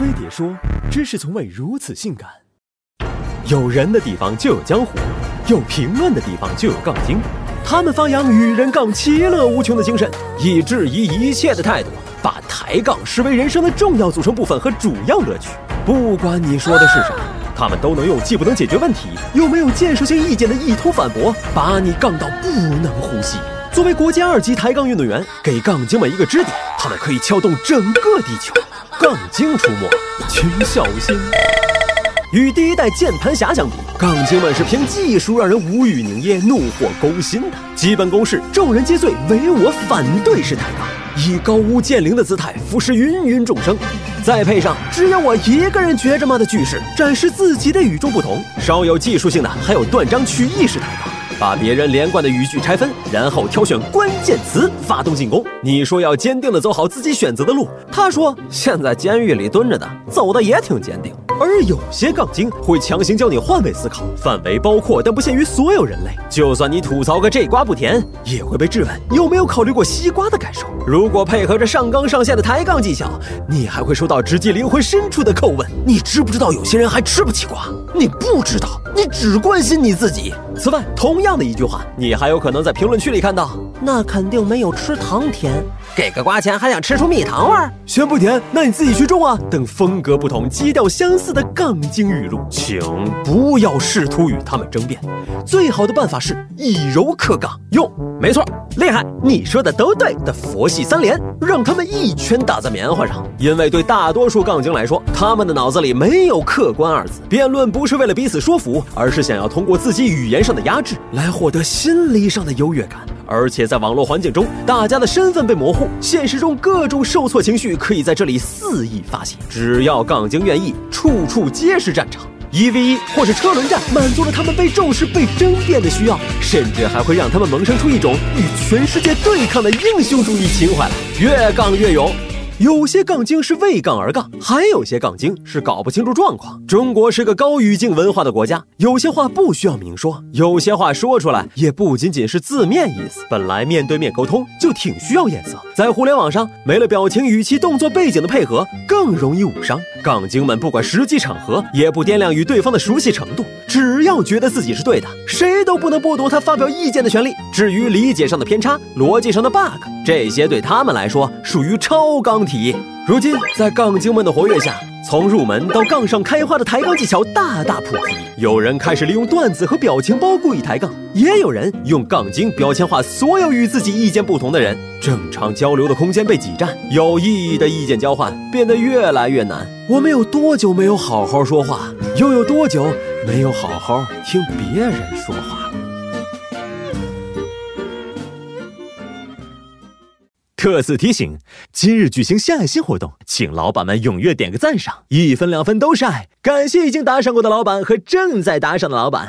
飞碟说：“知识从未如此性感。有人的地方就有江湖，有评论的地方就有杠精。他们发扬与人杠其乐无穷的精神，以质疑一切的态度，把抬杠视为人生的重要组成部分和主要乐趣。不管你说的是啥，他们都能用既不能解决问题，又没有建设性意见的一通反驳，把你杠到不能呼吸。作为国家二级抬杠运动员，给杠精们一个支点，他们可以撬动整个地球。杠精出没，请小心。与第一代键盘侠相比，杠精们是凭技术让人无语凝噎、怒火攻心的。基本公式：众人皆醉，唯我反对式抬杠，以高屋建瓴的姿态俯视芸芸众生。再配上“只有我一个人觉着吗”的句式，展示自己的与众不同。稍有技术性的，还有断章取义式抬杠。把别人连贯的语句拆分，然后挑选关键词发动进攻。你说要坚定的走好自己选择的路，他说现在监狱里蹲着的走的也挺坚定。而有些杠精会强行教你换位思考，范围包括但不限于所有人类。就算你吐槽个这瓜不甜，也会被质问有没有考虑过西瓜的感受。如果配合着上纲上线的抬杠技巧，你还会收到直击灵魂深处的叩问：你知不知道有些人还吃不起瓜？你不知道，你只关心你自己。此外，同样的一句话，你还有可能在评论区里看到：那肯定没有吃糖甜，给个瓜钱还想吃出蜜糖味儿？嫌不甜，那你自己去种啊！等风格不同、基调相似的杠精语录，请不要试图与他们争辩。最好的办法是以柔克刚，用没错，厉害，你说的都对的佛系三连，让他们一拳打在棉花上。因为对大多数杠精来说，他们的脑子里没有客观二字，辩论不是为了彼此说服，而是想要通过自己语言上的压制来获得心理上的优越感。而且在网络环境中，大家的身份被模糊，现实中各种受挫情绪可以在这里肆意发泄。只要杠精愿意，处处皆是战场。一 v 一或是车轮战，满足了他们被重视、被争辩的需要，甚至还会让他们萌生出一种与全世界对抗的英雄主义情怀来，越杠越勇。有些杠精是为杠而杠，还有些杠精是搞不清楚状况。中国是个高语境文化的国家，有些话不需要明说，有些话说出来也不仅仅是字面意思。本来面对面沟通就挺需要眼色，在互联网上没了表情、语气、动作、背景的配合，更容易误伤。杠精们不管实际场合，也不掂量与对方的熟悉程度，只要觉得自己是对的，谁都不能剥夺他发表意见的权利。至于理解上的偏差、逻辑上的 bug，这些对他们来说属于超纲题。如今，在杠精们的活跃下，从入门到杠上开花的抬杠技巧大大普及。有人开始利用段子和表情包故意抬杠，也有人用杠精标签化所有与自己意见不同的人。正常交流的空间被挤占，有意义的意见交换变得越来越难。我们有多久没有好好说话，又有多久没有好好听别人说话了？特此提醒，今日举行献爱心活动，请老板们踊跃点个赞赏，一分两分都是爱。感谢已经打赏过的老板和正在打赏的老板。